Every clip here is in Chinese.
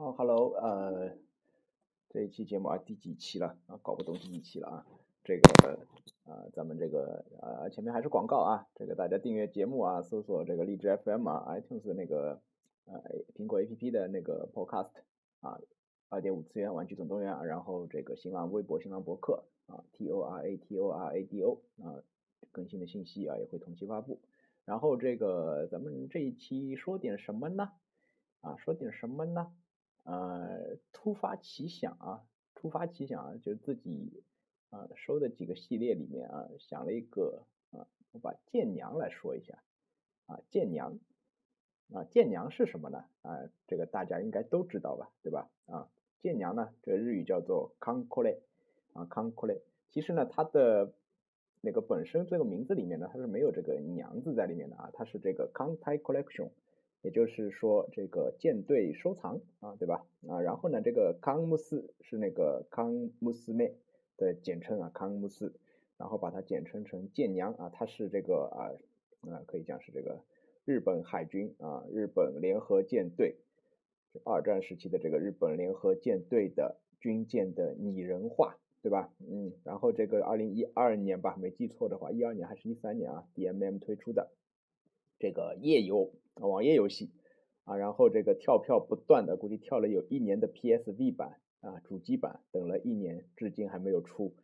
哦，Hello，呃，这一期节目啊，第几期了啊？搞不懂第几期了啊？这个啊，咱们这个啊，前面还是广告啊，这个大家订阅节目啊，搜索这个荔枝 FM 啊，iTunes 那个呃苹果 APP 的那个 Podcast 啊，二点五次元玩具总动员啊，然后这个新浪微博、新浪博客啊，T O R A T O R A D O 啊，更新的信息啊也会同期发布。然后这个咱们这一期说点什么呢？啊，说点什么呢？呃，突发奇想啊，突发奇想啊，就自己啊收的几个系列里面啊，想了一个啊，我把剑娘来说一下啊，剑娘啊，剑娘是什么呢？啊，这个大家应该都知道吧，对吧？啊，剑娘呢，这个日语叫做康コレ啊，康コレ，其实呢，它的那个本身这个名字里面呢，它是没有这个娘字在里面的啊，它是这个康泰 collection。 也就是说，这个舰队收藏啊，对吧？啊，然后呢，这个康姆斯是那个康姆斯妹的简称啊，康姆斯，然后把它简称成舰娘啊，它是这个啊啊，可以讲是这个日本海军啊，日本联合舰队，二战时期的这个日本联合舰队的军舰的拟人化，对吧？嗯，然后这个二零一二年吧，没记错的话，一二年还是一三年啊，DMM 推出的这个页游。网页游戏啊，然后这个跳票不断的，估计跳了有一年的 PSV 版啊，主机版等了一年，至今还没有出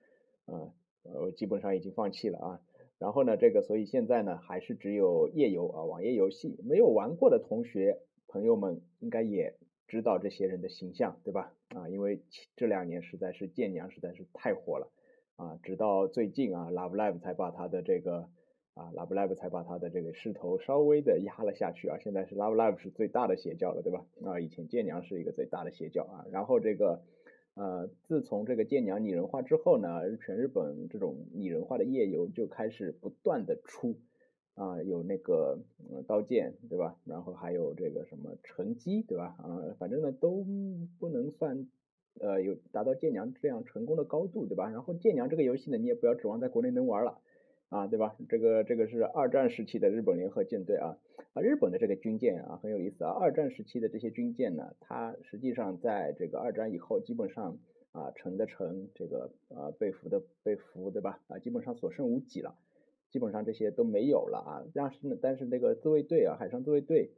啊，呃，基本上已经放弃了啊。然后呢，这个所以现在呢，还是只有页游啊，网页游戏，没有玩过的同学朋友们应该也知道这些人的形象，对吧？啊，因为这两年实在是剑娘实在是太火了啊，直到最近啊，Love Live 才把他的这个。啊，Love Live 才把他的这个势头稍微的压了下去啊，现在是 Love Live 是最大的邪教了，对吧？啊，以前剑娘是一个最大的邪教啊，然后这个呃，自从这个剑娘拟人化之后呢，全日本这种拟人化的夜游就开始不断的出啊，有那个刀剑，对吧？然后还有这个什么成机，对吧？啊，反正呢都不能算呃有达到剑娘这样成功的高度，对吧？然后剑娘这个游戏呢，你也不要指望在国内能玩了。啊，对吧？这个这个是二战时期的日本联合舰队啊，啊，日本的这个军舰啊很有意思啊。二战时期的这些军舰呢，它实际上在这个二战以后，基本上啊沉的沉，这个啊被俘的被俘，对吧？啊，基本上所剩无几了，基本上这些都没有了啊。但是呢，但是那个自卫队啊，海上自卫队，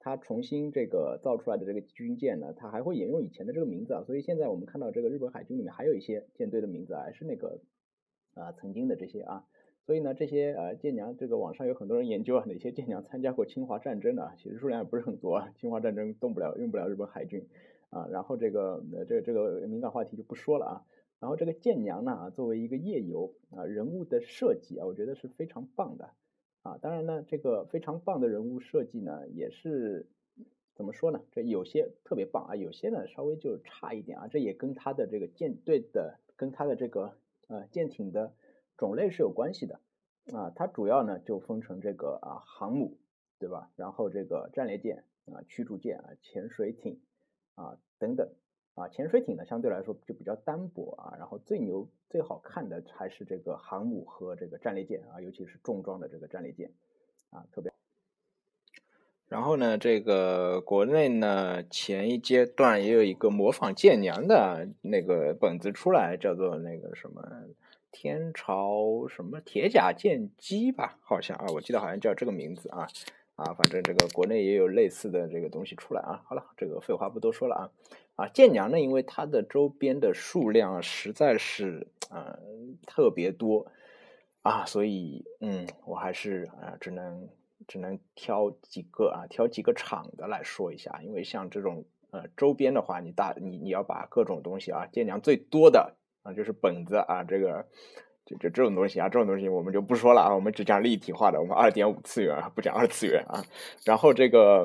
它重新这个造出来的这个军舰呢，它还会沿用以前的这个名字啊。所以现在我们看到这个日本海军里面还有一些舰队的名字还是那个啊曾经的这些啊。所以呢，这些呃舰娘，这个网上有很多人研究啊，哪些舰娘参加过侵华战争的，其实数量也不是很多啊。侵华战争动不了，用不了日本海军啊。然后这个呃这这个敏感话题就不说了啊。然后这个舰娘呢，作为一个页游啊，人物的设计啊，我觉得是非常棒的啊。当然呢，这个非常棒的人物设计呢，也是怎么说呢？这有些特别棒啊，有些呢稍微就差一点啊。这也跟他的这个舰队的，跟他的这个呃舰艇的。种类是有关系的啊，它主要呢就分成这个啊航母，对吧？然后这个战列舰啊、驱逐舰啊、潜水艇啊等等啊，潜水艇呢相对来说就比较单薄啊，然后最牛最好看的还是这个航母和这个战列舰啊，尤其是重装的这个战列舰啊，特别。然后呢，这个国内呢前一阶段也有一个模仿舰娘的那个本子出来，叫做那个什么。天朝什么铁甲剑姬吧，好像啊，我记得好像叫这个名字啊啊，反正这个国内也有类似的这个东西出来啊。好了，这个废话不多说了啊啊，剑娘呢，因为它的周边的数量实在是啊特别多啊，所以嗯，我还是啊只能只能挑几个啊，挑几个厂的来说一下，因为像这种呃周边的话，你大你你要把各种东西啊，剑娘最多的。啊，就是本子啊，这个，就就这种东西啊，这种东西我们就不说了啊，我们只讲立体化的，我们二点五次元啊，不讲二次元啊。然后这个，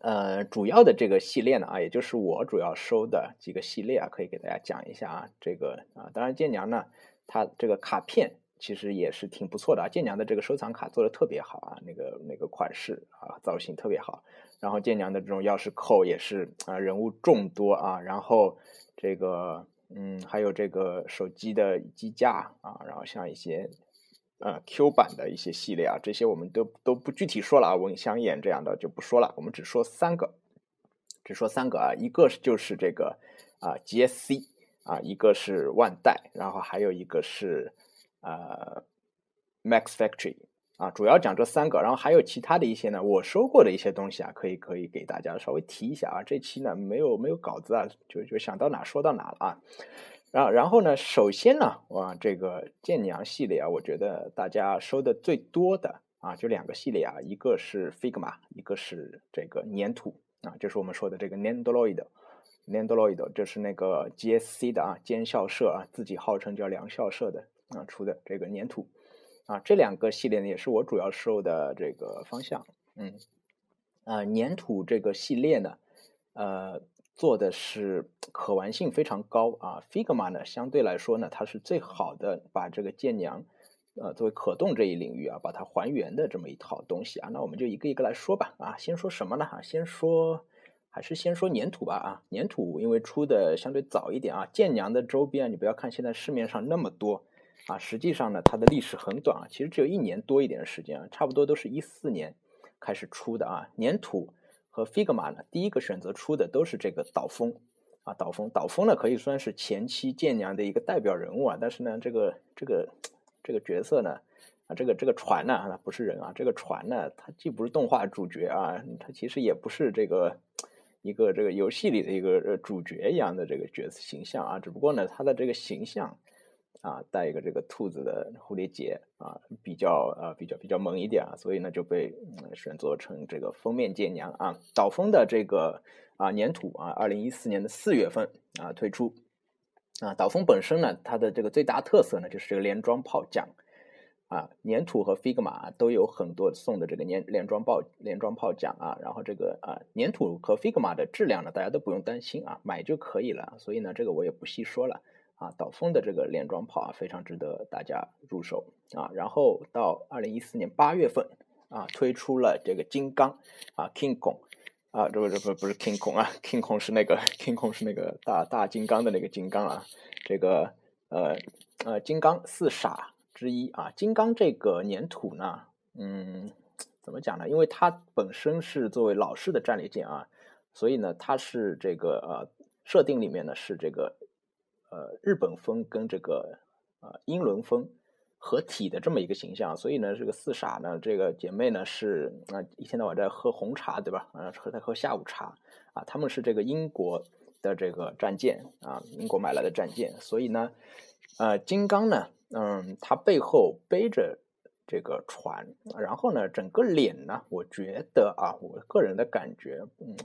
呃，主要的这个系列呢啊，也就是我主要收的几个系列啊，可以给大家讲一下啊。这个啊，当然剑娘呢，它这个卡片其实也是挺不错的啊。建娘的这个收藏卡做的特别好啊，那个那个款式啊，造型特别好。然后建娘的这种钥匙扣也是啊，人物众多啊，然后这个。嗯，还有这个手机的机架啊，然后像一些呃 Q 版的一些系列啊，这些我们都都不具体说了啊，文香眼这样的就不说了，我们只说三个，只说三个啊，一个就是这个啊 GSC 啊，一个是万代，然后还有一个是呃 Max Factory 啊，主要讲这三个，然后还有其他的一些呢，我收过的一些东西啊，可以可以给大家稍微提一下啊。这期呢没有没有稿子啊，就就想到哪说到哪了啊。然后然后呢，首先呢，哇，这个剑娘系列啊，我觉得大家收的最多的啊，就两个系列啊，一个是 Figma，一个是这个粘土啊，就是我们说的这个 Nendoroid，Nendoroid，这是那个 GSC 的啊，尖校社啊，自己号称叫梁校社的啊出的这个粘土啊，这两个系列呢，也是我主要收的这个方向，嗯，啊，粘土这个系列呢，呃。做的是可玩性非常高啊，Figma 呢相对来说呢，它是最好的把这个剑娘，呃，作为可动这一领域啊，把它还原的这么一套东西啊。那我们就一个一个来说吧啊，先说什么呢？啊，先说还是先说粘土吧啊，粘土因为出的相对早一点啊，剑娘的周边你不要看现在市面上那么多啊，实际上呢它的历史很短啊，其实只有一年多一点的时间啊，差不多都是一四年开始出的啊，粘土。和 Figma 呢，第一个选择出的都是这个岛风啊，岛风，岛风呢可以算是前期剑娘的一个代表人物啊。但是呢，这个这个这个角色呢，啊，这个这个船呢，它不是人啊，这个船呢，它既不是动画主角啊，它其实也不是这个一个这个游戏里的一个主角一样的这个角色形象啊。只不过呢，它的这个形象。啊，带一个这个兔子的蝴蝶结啊，比较啊比较比较萌一点啊，所以呢就被选作成这个封面剑娘啊。岛风的这个啊粘土啊，二零一四年的四月份啊推出啊。岛风本身呢，它的这个最大特色呢就是这个连装炮匠啊。粘土和 Figma 都有很多送的这个连连装炮连装炮匠啊。然后这个啊粘土和 Figma 的质量呢，大家都不用担心啊，买就可以了。所以呢，这个我也不细说了。啊，岛风的这个连装炮啊，非常值得大家入手啊。然后到二零一四年八月份啊，推出了这个金刚啊，King Kong 啊，这不这不不是 King Kong 啊，King Kong 是那个 King Kong 是那个大大金刚的那个金刚啊。这个呃呃，金刚四傻之一啊，金刚这个粘土呢，嗯，怎么讲呢？因为它本身是作为老式的战列舰啊，所以呢，它是这个呃设定里面呢是这个。呃，日本风跟这个呃英伦风合体的这么一个形象，所以呢，这个四傻呢，这个姐妹呢是啊一天到晚在喝红茶，对吧？啊，喝在喝下午茶啊，他们是这个英国的这个战舰啊，英国买来的战舰，所以呢，呃，金刚呢，嗯，它背后背着这个船，然后呢，整个脸呢，我觉得啊，我个人的感觉，嗯。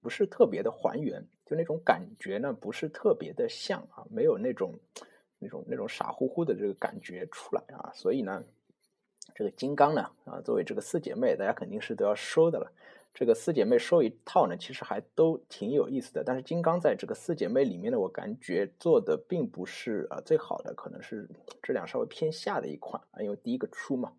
不是特别的还原，就那种感觉呢，不是特别的像啊，没有那种那种那种傻乎乎的这个感觉出来啊，所以呢，这个金刚呢啊，作为这个四姐妹，大家肯定是都要收的了。这个四姐妹收一套呢，其实还都挺有意思的。但是金刚在这个四姐妹里面呢，我感觉做的并不是啊最好的，可能是质量稍微偏下的一款啊，因为第一个出嘛。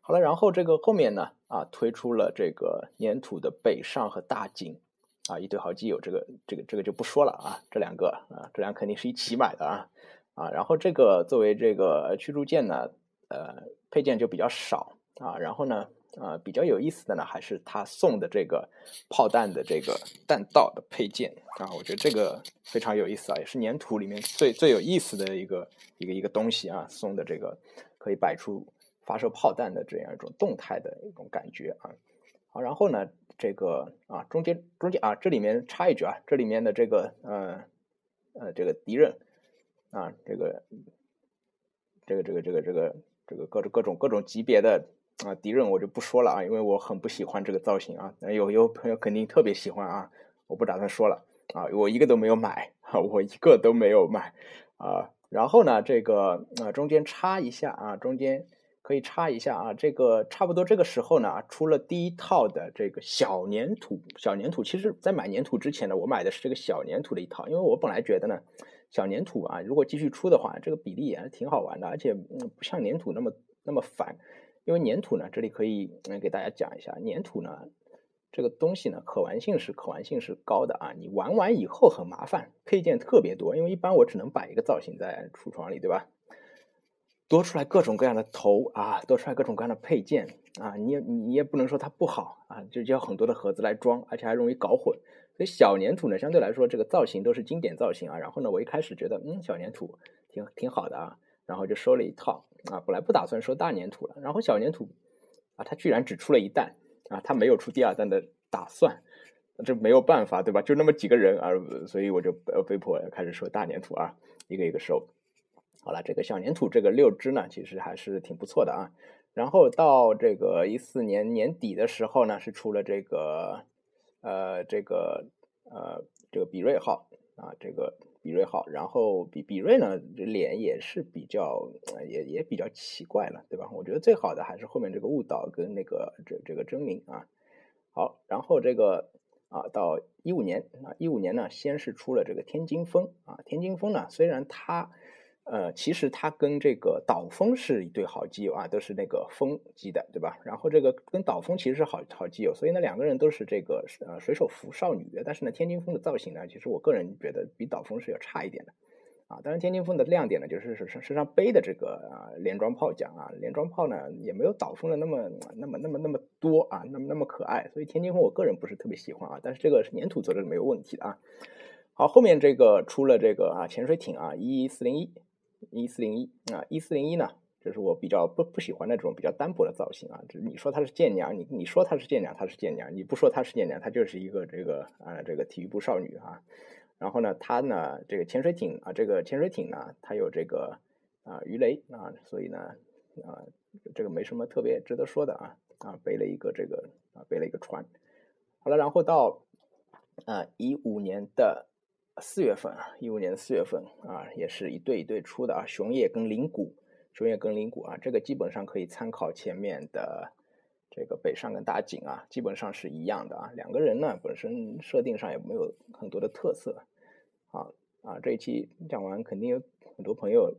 好了，然后这个后面呢啊，推出了这个粘土的北上和大井。啊，一对好基友，这个这个这个就不说了啊，这两个啊，这两肯定是一起买的啊啊，然后这个作为这个驱逐舰呢，呃，配件就比较少啊，然后呢，呃，比较有意思的呢，还是他送的这个炮弹的这个弹道的配件啊，我觉得这个非常有意思啊，也是粘土里面最最有意思的一个一个一个东西啊，送的这个可以摆出发射炮弹的这样一种动态的一种感觉啊，好，然后呢。这个啊，中间中间啊，这里面插一句啊，这里面的这个呃呃这个敌人啊，这个这个这个这个这个这个各种各种各种级别的啊敌人我就不说了啊，因为我很不喜欢这个造型啊。有有朋友肯定特别喜欢啊，我不打算说了啊，我一个都没有买啊，我一个都没有买啊。然后呢，这个啊中间插一下啊，中间。可以插一下啊，这个差不多这个时候呢，出了第一套的这个小粘土。小粘土，其实在买粘土之前呢，我买的是这个小粘土的一套，因为我本来觉得呢，小粘土啊，如果继续出的话，这个比例也挺好玩的，而且不像粘土那么那么烦。因为粘土呢，这里可以嗯给大家讲一下，粘土呢这个东西呢，可玩性是可玩性是高的啊，你玩完以后很麻烦，配件特别多，因为一般我只能摆一个造型在橱窗里，对吧？多出来各种各样的头啊，多出来各种各样的配件啊，你也你也不能说它不好啊，就要很多的盒子来装，而且还容易搞混。所以小粘土呢，相对来说这个造型都是经典造型啊。然后呢，我一开始觉得嗯小粘土挺挺好的啊，然后就收了一套啊。本来不打算收大粘土了，然后小粘土啊，它居然只出了一弹啊，它没有出第二弹的打算，这没有办法对吧？就那么几个人啊，所以我就呃被迫开始收大粘土啊，一个一个收。好了，这个小粘土这个六只呢，其实还是挺不错的啊。然后到这个一四年年底的时候呢，是出了这个呃这个呃这个比瑞号啊，这个比瑞号。然后比比瑞呢，这脸也是比较也也比较奇怪了，对吧？我觉得最好的还是后面这个雾岛跟那个这这个真名啊。好，然后这个啊到一五年啊一五年呢，先是出了这个天津风啊，天津风呢虽然它。呃，其实它跟这个岛风是一对好基友啊，都是那个风基的，对吧？然后这个跟岛风其实是好好基友，所以呢，两个人都是这个呃水手服少女。但是呢，天津风的造型呢，其实我个人觉得比岛风是要差一点的啊。当然，天津风的亮点呢，就是身身上背的这个啊连装炮桨啊，连装炮呢也没有岛风的那么那么那么那么多啊，那么那么可爱。所以天津风我个人不是特别喜欢啊，但是这个是粘土做的是没有问题的啊。好，后面这个出了这个啊潜水艇啊一四零一。一四零一啊，一四零一呢，就是我比较不不喜欢那种比较单薄的造型啊。就是你说它是舰娘，你你说它是舰娘，它是舰娘；你不说它是舰娘，它就是一个这个啊这个体育部少女啊。然后呢，它呢这个潜水艇啊，这个潜水艇呢，它有这个啊鱼雷啊，所以呢啊这个没什么特别值得说的啊啊背了一个这个啊背了一个船。好了，然后到啊一五年的。四月份啊，一五年的四月份啊，也是一对一对出的啊，熊野跟灵谷，熊野跟灵谷啊，这个基本上可以参考前面的这个北上跟大井啊，基本上是一样的啊。两个人呢，本身设定上也没有很多的特色啊啊，这一期讲完，肯定有很多朋友。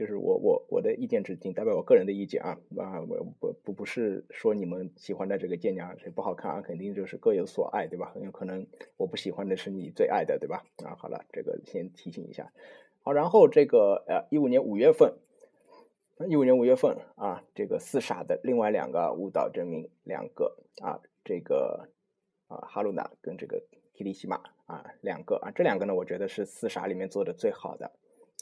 就是我我我的意见只仅代表我个人的意见啊啊我不不不是说你们喜欢的这个舰娘谁不好看啊肯定就是各有所爱对吧很有可能我不喜欢的是你最爱的对吧啊好了这个先提醒一下好然后这个呃一五年五月份一五年五月份啊这个四傻的另外两个舞蹈证明两个啊这个啊哈鲁娜跟这个提里西玛啊两个啊这两个呢我觉得是四傻里面做的最好的。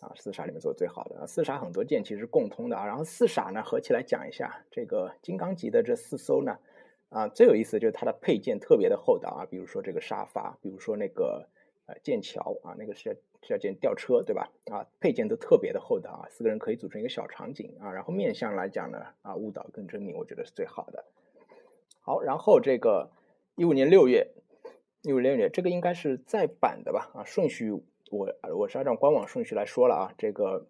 啊，四傻里面做的最好的啊，四傻很多件其实共通的啊。然后四傻呢合起来讲一下，这个金刚级的这四艘呢，啊最有意思就是它的配件特别的厚道啊。比如说这个沙发，比如说那个呃剑桥啊，那个是是要建吊车对吧？啊配件都特别的厚道啊，四个人可以组成一个小场景啊。然后面向来讲呢，啊误导跟真名我觉得是最好的。好，然后这个一五年六月，一五年六月这个应该是再版的吧？啊顺序。我我是按照官网顺序来说了啊，这个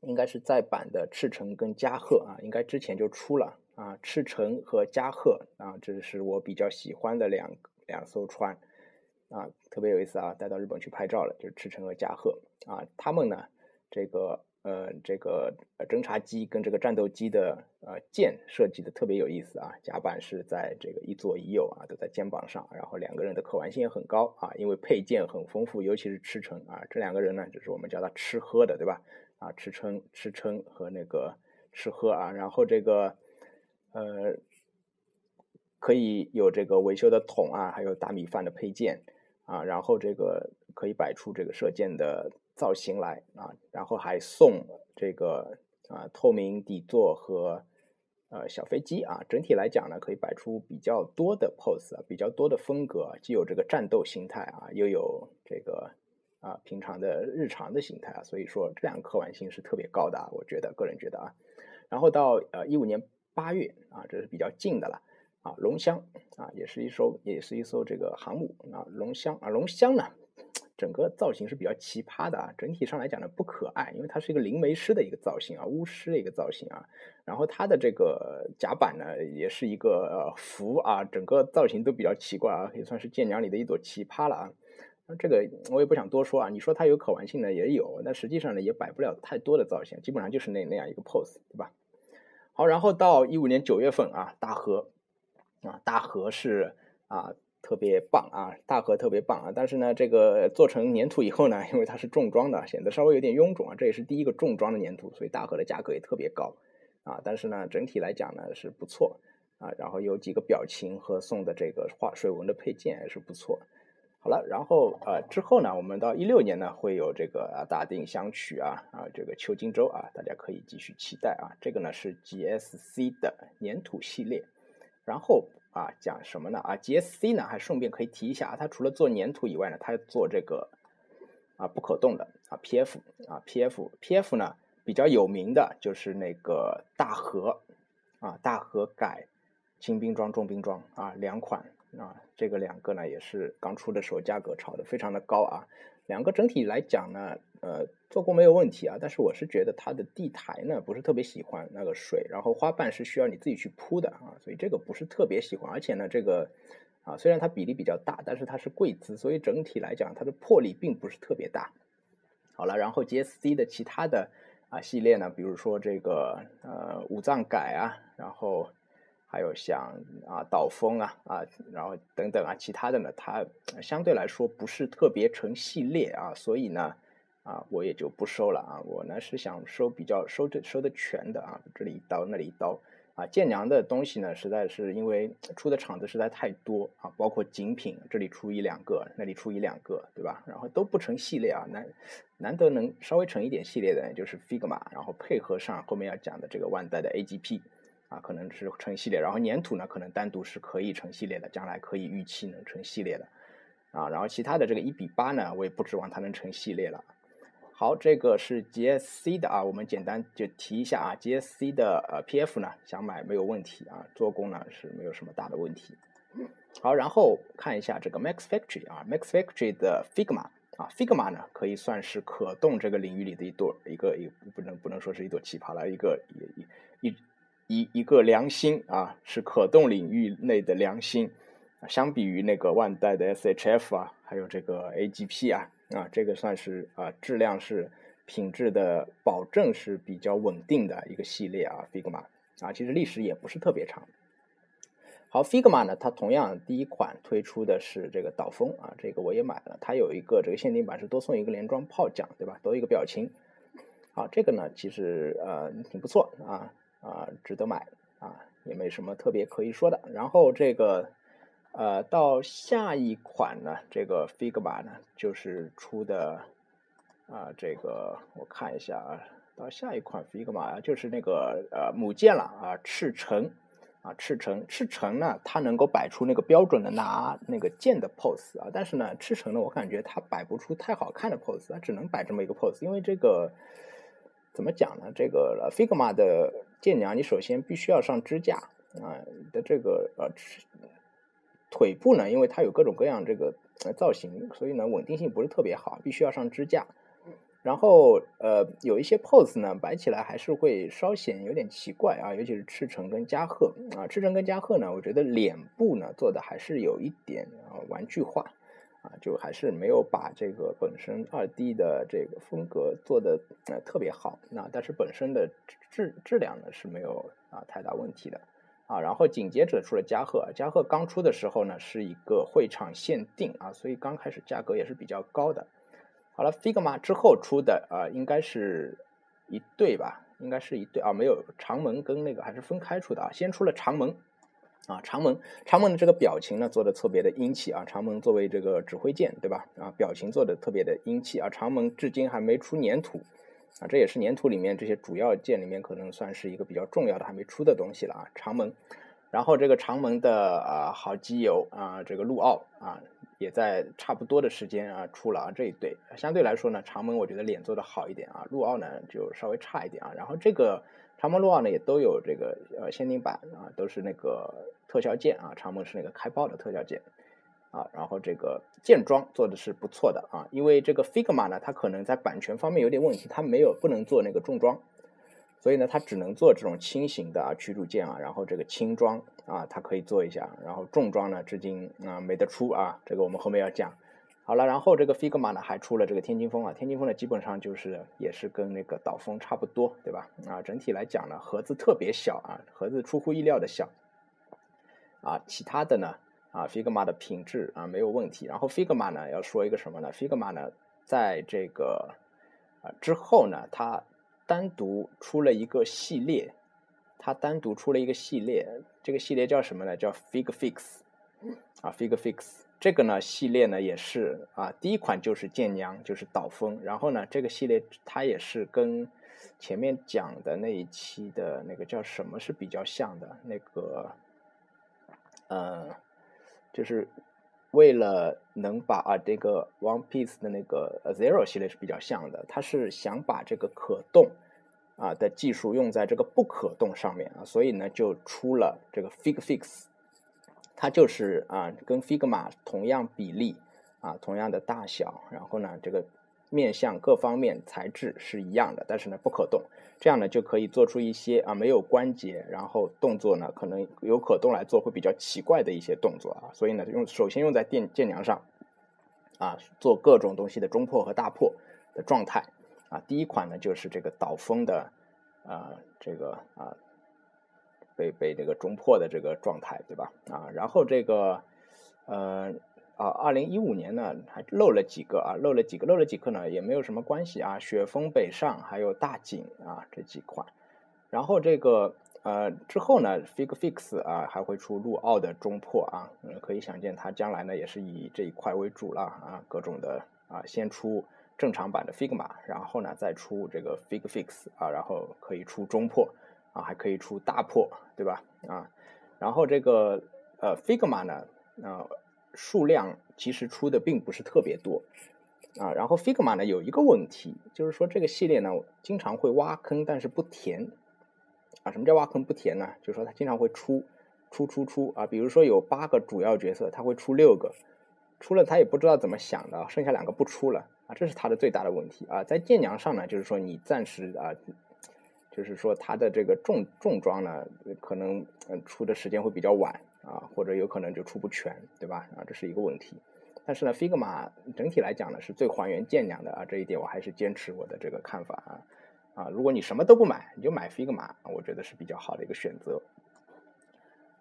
应该是再版的赤城跟加贺啊，应该之前就出了啊，赤城和加贺啊，这是我比较喜欢的两两艘船啊，特别有意思啊，带到日本去拍照了，就是赤城和加贺啊，他们呢这个。呃，这个侦察机跟这个战斗机的呃舰设计的特别有意思啊，甲板是在这个一左一右啊，都在肩膀上，然后两个人的可玩性也很高啊，因为配件很丰富，尤其是赤诚啊，这两个人呢，就是我们叫他吃喝的，对吧？啊，吃撑吃撑和那个吃喝啊，然后这个呃可以有这个维修的桶啊，还有打米饭的配件啊，然后这个可以摆出这个射箭的。造型来啊，然后还送这个啊透明底座和呃小飞机啊，整体来讲呢，可以摆出比较多的 pose 啊，比较多的风格，既有这个战斗形态啊，又有这个啊平常的日常的形态啊，所以说这两个可玩性是特别高的啊，我觉得个人觉得啊，然后到呃一五年八月啊，这是比较近的了啊，龙香啊也是一艘也是一艘这个航母啊，龙香啊龙香呢。整个造型是比较奇葩的啊，整体上来讲呢不可爱，因为它是一个灵媒师的一个造型啊，巫师的一个造型啊。然后它的这个甲板呢也是一个符啊，整个造型都比较奇怪啊，可以算是舰娘里的一朵奇葩了啊。那这个我也不想多说啊，你说它有可玩性呢也有，但实际上呢也摆不了太多的造型，基本上就是那那样一个 pose，对吧？好，然后到一五年九月份啊，大河啊，大河是啊。特别棒啊，大河特别棒啊！但是呢，这个做成粘土以后呢，因为它是重装的，显得稍微有点臃肿啊。这也是第一个重装的粘土，所以大河的价格也特别高啊。但是呢，整体来讲呢是不错啊。然后有几个表情和送的这个画水纹的配件也是不错好了，然后呃之后呢，我们到一六年呢会有这个大定相曲啊啊这个秋金周啊，大家可以继续期待啊。这个呢是 GSC 的粘土系列，然后啊讲什么呢啊 GSC 呢还顺便可以提一下啊，它除了做粘土以外呢，它做这个啊不可动的啊 PF 啊 PF PF 呢比较有名的就是那个大和啊大和改轻冰装重冰装啊两款。啊，这个两个呢也是刚出的时候价格炒的非常的高啊。两个整体来讲呢，呃，做工没有问题啊，但是我是觉得它的地台呢不是特别喜欢那个水，然后花瓣是需要你自己去铺的啊，所以这个不是特别喜欢。而且呢，这个啊虽然它比例比较大，但是它是贵资，所以整体来讲它的魄力并不是特别大。好了，然后 GSC 的其他的啊系列呢，比如说这个呃五脏改啊，然后。还有像啊导风啊啊，然后等等啊，其他的呢，它相对来说不是特别成系列啊，所以呢啊我也就不收了啊。我呢是想收比较收的收的全的啊，这里一刀那里一刀啊。建娘的东西呢，实在是因为出的厂子实在太多啊，包括精品这里出一两个，那里出一两个，对吧？然后都不成系列啊，难难得能稍微成一点系列的，就是 Figma，然后配合上后面要讲的这个万代的 AGP。啊，可能是成系列，然后粘土呢，可能单独是可以成系列的，将来可以预期能成系列的，啊，然后其他的这个一比八呢，我也不指望它能成系列了。好，这个是 GSC 的啊，我们简单就提一下啊，GSC 的呃 PF 呢，想买没有问题啊，做工呢是没有什么大的问题。好，然后看一下这个 Max Factory 啊，Max Factory 的 Figma 啊，Figma 呢可以算是可动这个领域里的一朵一个一不能不能说是一朵奇葩了，一个一一。一一个良心啊，是可动领域内的良心。相比于那个万代的 SHF 啊，还有这个 AGP 啊，啊，这个算是啊质量是品质的保证是比较稳定的一个系列啊，Figma 啊，其实历史也不是特别长。好，Figma 呢，它同样第一款推出的是这个导风啊，这个我也买了，它有一个这个限定版是多送一个连装炮奖，对吧？多一个表情。好，这个呢其实呃挺不错啊。啊，值得买啊，也没什么特别可以说的。然后这个，呃，到下一款呢，这个 Figma 呢，就是出的啊，这个我看一下啊，到下一款 Figma 啊，就是那个呃母舰了啊，赤城啊，赤城，赤城呢，它能够摆出那个标准的拿那个剑的 pose 啊，但是呢，赤城呢，我感觉它摆不出太好看的 pose，它只能摆这么一个 pose，因为这个。怎么讲呢？这个 Figma 的剑娘，你首先必须要上支架啊的这个呃腿部呢，因为它有各种各样这个造型，所以呢稳定性不是特别好，必须要上支架。然后呃有一些 pose 呢摆起来还是会稍显有点奇怪啊，尤其是赤诚跟加贺啊，赤诚跟加贺呢，我觉得脸部呢做的还是有一点啊玩具化。啊，就还是没有把这个本身二 D 的这个风格做的呃特别好，那但是本身的质质量呢是没有啊太大问题的啊。然后紧接着出了加贺，加贺刚出的时候呢是一个会场限定啊，所以刚开始价格也是比较高的。好了，Figma 之后出的啊应该是一对吧，应该是一对啊，没有长门跟那个还是分开出的啊，先出了长门。啊，长门，长门的这个表情呢，做的特别的英气啊。长门作为这个指挥剑，对吧？啊，表情做的特别的英气啊。长门至今还没出粘土啊，这也是粘土里面这些主要件里面可能算是一个比较重要的还没出的东西了啊。长门，然后这个长门的啊好基友啊，这个陆奥啊，也在差不多的时间啊出了啊这一对，相对来说呢，长门我觉得脸做的好一点啊，陆奥呢就稍微差一点啊。然后这个长门陆奥呢也都有这个呃限定版啊，都是那个。特效件啊，长门是那个开爆的特效件啊，然后这个剑装做的是不错的啊，因为这个 Figma 呢，它可能在版权方面有点问题，它没有不能做那个重装，所以呢，它只能做这种轻型的啊驱逐舰啊，然后这个轻装啊，它可以做一下，然后重装呢，至今啊没得出啊，这个我们后面要讲。好了，然后这个 Figma 呢还出了这个天津风啊，天津风呢基本上就是也是跟那个导风差不多，对吧？啊，整体来讲呢，盒子特别小啊，盒子出乎意料的小。啊，其他的呢？啊，Figma 的品质啊没有问题。然后 Figma 呢要说一个什么呢？Figma 呢在这个啊之后呢，它单独出了一个系列，它单独出了一个系列，这个系列叫什么呢？叫 Fig Fix 啊，Fig Fix 这个呢系列呢也是啊，第一款就是剑娘，就是导风，然后呢这个系列它也是跟前面讲的那一期的那个叫什么是比较像的，那个，呃，就是为了能把啊这个 One Piece 的那个 Zero 系列是比较像的，它是想把这个可动啊的技术用在这个不可动上面啊，所以呢就出了这个 Fig Fix。它就是啊，跟 Figma 同样比例啊，同样的大小，然后呢，这个面向各方面材质是一样的，但是呢不可动，这样呢就可以做出一些啊没有关节，然后动作呢可能有可动来做会比较奇怪的一些动作啊，所以呢用首先用在电剑娘上啊，做各种东西的中破和大破的状态啊，第一款呢就是这个导风的啊这个啊。被被这个中破的这个状态，对吧？啊，然后这个，呃，啊，二零一五年呢还漏了几个啊，漏了几个，漏了几个呢也没有什么关系啊。雪峰北上还有大景啊这几款，然后这个呃之后呢，Fig Fix 啊还会出陆奥的中破啊，可以想见它将来呢也是以这一块为主了啊，各种的啊先出正常版的 Figma，然后呢再出这个 Fig Fix 啊，然后可以出中破。啊，还可以出大破，对吧？啊，然后这个呃，Figma 呢，呃，数量其实出的并不是特别多啊。然后 Figma 呢有一个问题，就是说这个系列呢经常会挖坑，但是不填啊。什么叫挖坑不填呢？就是说它经常会出出出出啊。比如说有八个主要角色，它会出六个，出了他也不知道怎么想的，剩下两个不出了啊，这是他的最大的问题啊。在剑娘上呢，就是说你暂时啊。就是说它的这个重重装呢，可能嗯出的时间会比较晚啊，或者有可能就出不全，对吧？啊，这是一个问题。但是呢，Figma 整体来讲呢是最还原剑娘的啊，这一点我还是坚持我的这个看法啊啊，如果你什么都不买，你就买 Figma，我觉得是比较好的一个选择。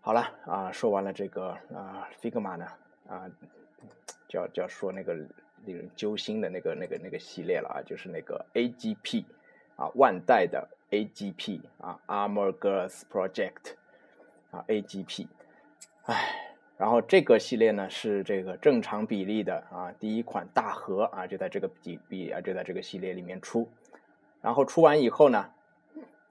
好了啊，说完了这个啊 Figma 呢啊，就要就要说那个令人揪心的那个那个那个系列了啊，就是那个 AGP 啊万代的。AGP 啊，Armor Girls Project 啊，AGP，哎，然后这个系列呢是这个正常比例的啊，第一款大盒啊，就在这个比比啊，就在这个系列里面出，然后出完以后呢，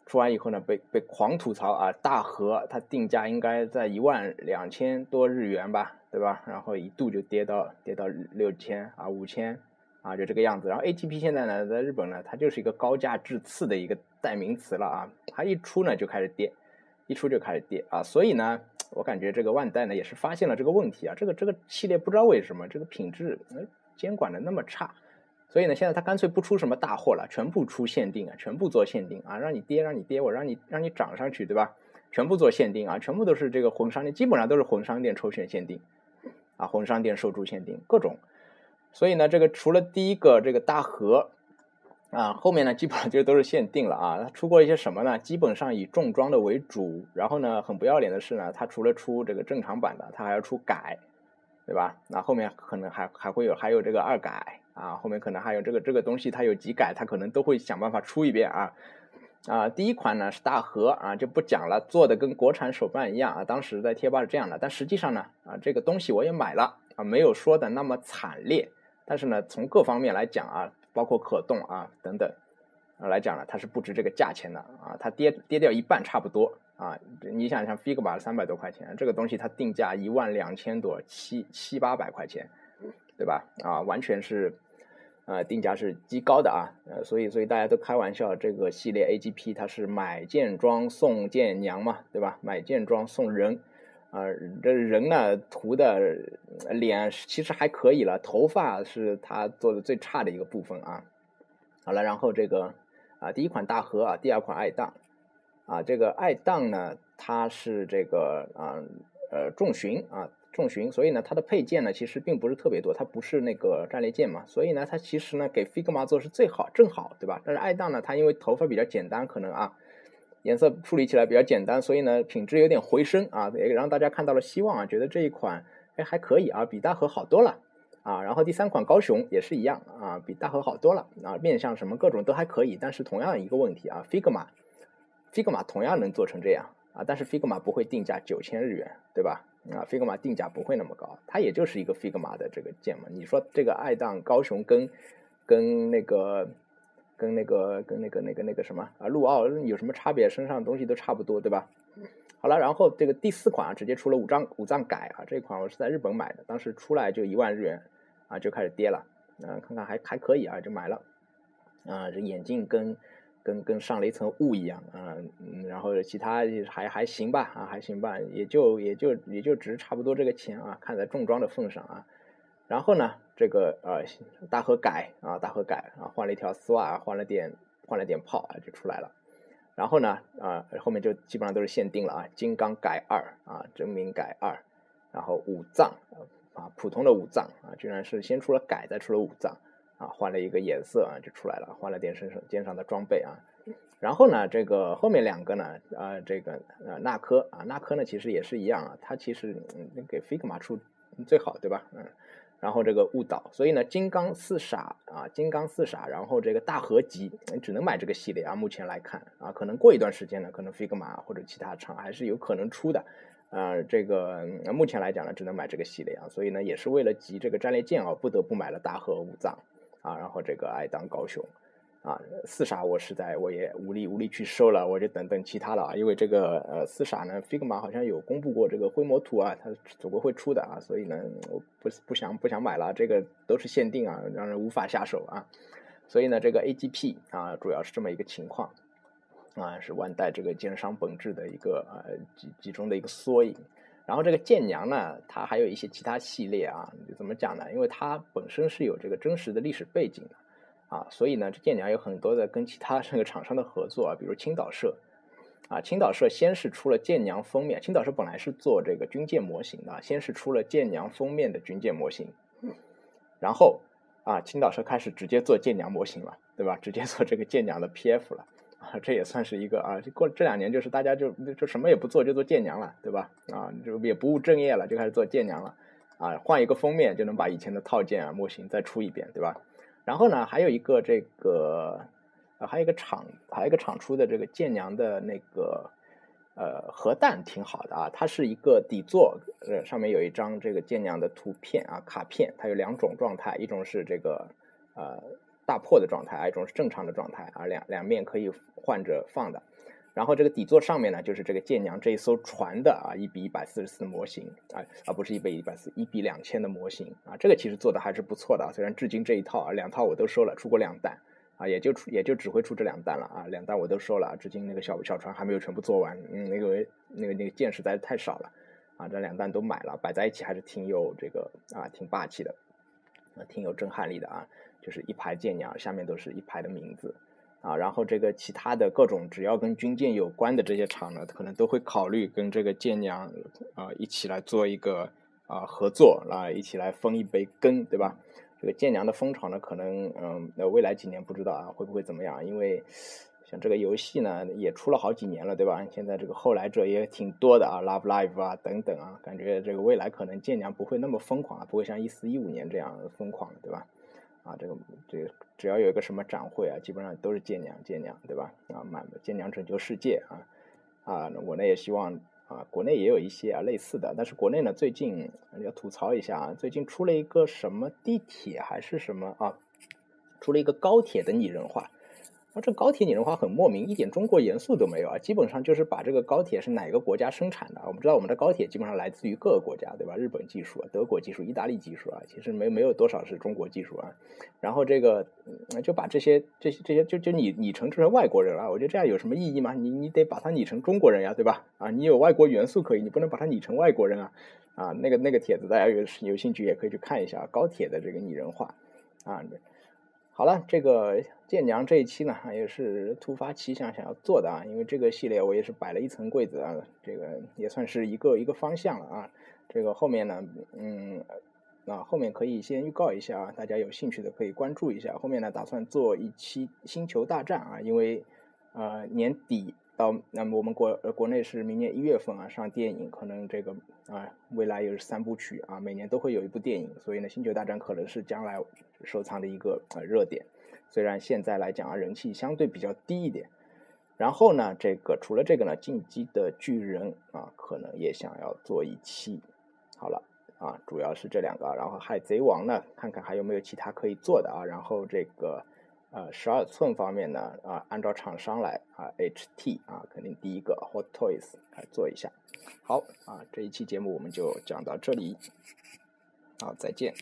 出完以后呢，被被狂吐槽啊，大盒它定价应该在一万两千多日元吧，对吧？然后一度就跌到跌到六千啊，五千。啊，就这个样子。然后 ATP 现在呢，在日本呢，它就是一个高价质次的一个代名词了啊。它一出呢就开始跌，一出就开始跌啊。所以呢，我感觉这个万代呢也是发现了这个问题啊。这个这个系列不知道为什么这个品质监管的那么差，所以呢，现在他干脆不出什么大货了，全部出限定啊，全部做限定啊，让你跌让你跌，我让你让你涨上去，对吧？全部做限定啊，全部都是这个魂商店，基本上都是魂商店抽选限定啊，魂商店受注限定各种。所以呢，这个除了第一个这个大盒啊，后面呢基本上就都是限定了啊。它出过一些什么呢？基本上以重装的为主。然后呢，很不要脸的是呢，它除了出这个正常版的，它还要出改，对吧？那后面可能还还会有还有这个二改啊，后面可能还有这个这个东西，它有几改，它可能都会想办法出一遍啊。啊，第一款呢是大盒啊，就不讲了，做的跟国产手办一样啊。当时在贴吧是这样的，但实际上呢，啊，这个东西我也买了啊，没有说的那么惨烈。但是呢，从各方面来讲啊，包括可动啊等等啊来讲呢，它是不值这个价钱的啊，它跌跌掉一半差不多啊。你想想，Figma 三百多块钱，这个东西它定价一万两千多，七七八百块钱，对吧？啊，完全是呃定价是极高的啊，呃，所以所以大家都开玩笑，这个系列 AGP 它是买件装送件娘嘛，对吧？买件装送人。啊，这人呢涂的脸其实还可以了，头发是他做的最差的一个部分啊。好了，然后这个啊，第一款大和啊，第二款爱当啊，这个爱当呢，它是这个啊呃重巡啊重巡，所以呢它的配件呢其实并不是特别多，它不是那个战列舰嘛，所以呢它其实呢给 Figma 做是最好正好对吧？但是爱当呢，它因为头发比较简单，可能啊。颜色处理起来比较简单，所以呢品质有点回升啊，也让大家看到了希望啊，觉得这一款哎还可以啊，比大和好多了啊。然后第三款高雄也是一样啊，比大和好多了啊，面向什么各种都还可以，但是同样一个问题啊，Figma，Figma 同样能做成这样啊，但是 Figma 不会定价九千日元，对吧？啊，Figma 定价不会那么高，它也就是一个 Figma 的这个键嘛。你说这个爱当高雄跟跟那个跟那个跟那个那个那个什么啊，陆奥有什么差别？身上东西都差不多，对吧？好了，然后这个第四款啊，直接出了五张五藏改啊，这款我是在日本买的，当时出来就一万日元啊，就开始跌了，嗯，看看还还可以啊，就买了，啊，这眼镜跟跟跟上了一层雾一样啊，嗯，然后其他还还行吧，啊，还行吧，也就也就也就值差不多这个钱啊，看在重装的份上啊，然后呢，这个呃大和改啊，大和改啊，换了一条丝袜，换了点换了点炮啊，就出来了。然后呢，啊，后面就基本上都是限定了啊，金刚改二啊，真名改二，然后五藏啊，普通的五藏啊，居然是先出了改，再出了五藏啊，换了一个颜色啊，就出来了，换了点身上肩上的装备啊，然后呢，这个后面两个呢，啊，这个呃纳科啊，纳科呢其实也是一样啊，它其实给 Figma 出最好，对吧？嗯。然后这个误导，所以呢，金刚四傻啊，金刚四傻，然后这个大合集，只能买这个系列啊。目前来看啊，可能过一段时间呢，可能菲格玛或者其他厂还是有可能出的，啊，这个目前来讲呢，只能买这个系列啊。所以呢，也是为了集这个战列舰啊，不得不买了大和武藏啊，然后这个爱当高雄。啊，四傻我实在我也无力无力去收了，我就等等其他了啊。因为这个呃四傻呢，Figma 好像有公布过这个灰模图啊，它总归会出的啊，所以呢，我不不想不想买了，这个都是限定啊，让人无法下手啊。所以呢，这个 AGP 啊，主要是这么一个情况啊，是万代这个奸商本质的一个呃集集中的一个缩影。然后这个剑娘呢，它还有一些其他系列啊，怎么讲呢？因为它本身是有这个真实的历史背景的。啊，所以呢，这舰娘有很多的跟其他这个厂商的合作啊，比如青岛社，啊，青岛社先是出了舰娘封面，青岛社本来是做这个军舰模型的，先是出了舰娘封面的军舰模型，然后啊，青岛社开始直接做舰娘模型了，对吧？直接做这个舰娘的 PF 了，啊，这也算是一个啊，过这两年就是大家就就什么也不做，就做舰娘了，对吧？啊，就也不务正业了，就开始做舰娘了，啊，换一个封面就能把以前的套件啊模型再出一遍，对吧？然后呢，还有一个这个，呃，还有一个厂，还有一个厂出的这个建娘的那个，呃，核弹挺好的啊。它是一个底座，呃，上面有一张这个建娘的图片啊，卡片。它有两种状态，一种是这个呃大破的状态，一种是正常的状态啊，两两面可以换着放的。然后这个底座上面呢，就是这个舰娘这一艘船的啊，一比一百四十四的模型啊，而不是一比一百四，一比两千的模型啊，这个其实做的还是不错的啊。虽然至今这一套啊，两套我都收了，出过两弹啊，也就出也就只会出这两弹了啊，两弹我都收了，至今那个小小船还没有全部做完，嗯，那个那个那个舰实在是太少了啊，这两弹都买了，摆在一起还是挺有这个啊，挺霸气的，啊，挺有震撼力的啊，就是一排舰娘，下面都是一排的名字。啊，然后这个其他的各种只要跟军舰有关的这些厂呢，可能都会考虑跟这个舰娘啊一起来做一个啊合作啊，一起来分一杯羹，对吧？这个舰娘的风潮呢，可能嗯，那未来几年不知道啊会不会怎么样？因为像这个游戏呢也出了好几年了，对吧？现在这个后来者也挺多的啊，Love Live 啊等等啊，感觉这个未来可能舰娘不会那么疯狂啊，不会像一四一五年这样疯狂了，对吧？啊，这个这个只要有一个什么展会啊，基本上都是舰娘舰娘，对吧？啊，满舰娘拯救世界啊啊！我呢也希望啊，国内也有一些啊类似的，但是国内呢最近要吐槽一下啊，最近出了一个什么地铁还是什么啊，出了一个高铁的拟人化。这高铁拟人化很莫名，一点中国元素都没有啊！基本上就是把这个高铁是哪个国家生产的？我们知道我们的高铁基本上来自于各个国家，对吧？日本技术、德国技术、意大利技术啊，其实没没有多少是中国技术啊。然后这个就把这些这些这些就就拟拟成成外国人了，我觉得这样有什么意义吗？你你得把它拟成中国人呀，对吧？啊，你有外国元素可以，你不能把它拟成外国人啊！啊，那个那个帖子大家有有兴趣也可以去看一下高铁的这个拟人化啊。好了，这个剑娘这一期呢，也是突发奇想想要做的啊，因为这个系列我也是摆了一层柜子啊，这个也算是一个一个方向了啊。这个后面呢，嗯，那后面可以先预告一下啊，大家有兴趣的可以关注一下。后面呢，打算做一期星球大战啊，因为呃年底。到那么我们国呃国内是明年一月份啊上电影，可能这个啊未来又是三部曲啊，每年都会有一部电影，所以呢《星球大战》可能是将来收藏的一个呃热点，虽然现在来讲啊人气相对比较低一点。然后呢，这个除了这个呢，《进击的巨人》啊可能也想要做一期好了啊，主要是这两个，然后海贼王呢，看看还有没有其他可以做的啊，然后这个呃十二寸方面呢啊，按照厂商来啊，HT 啊，肯定第一个 Hot Toys 来做一下。好啊，这一期节目我们就讲到这里，好，再见。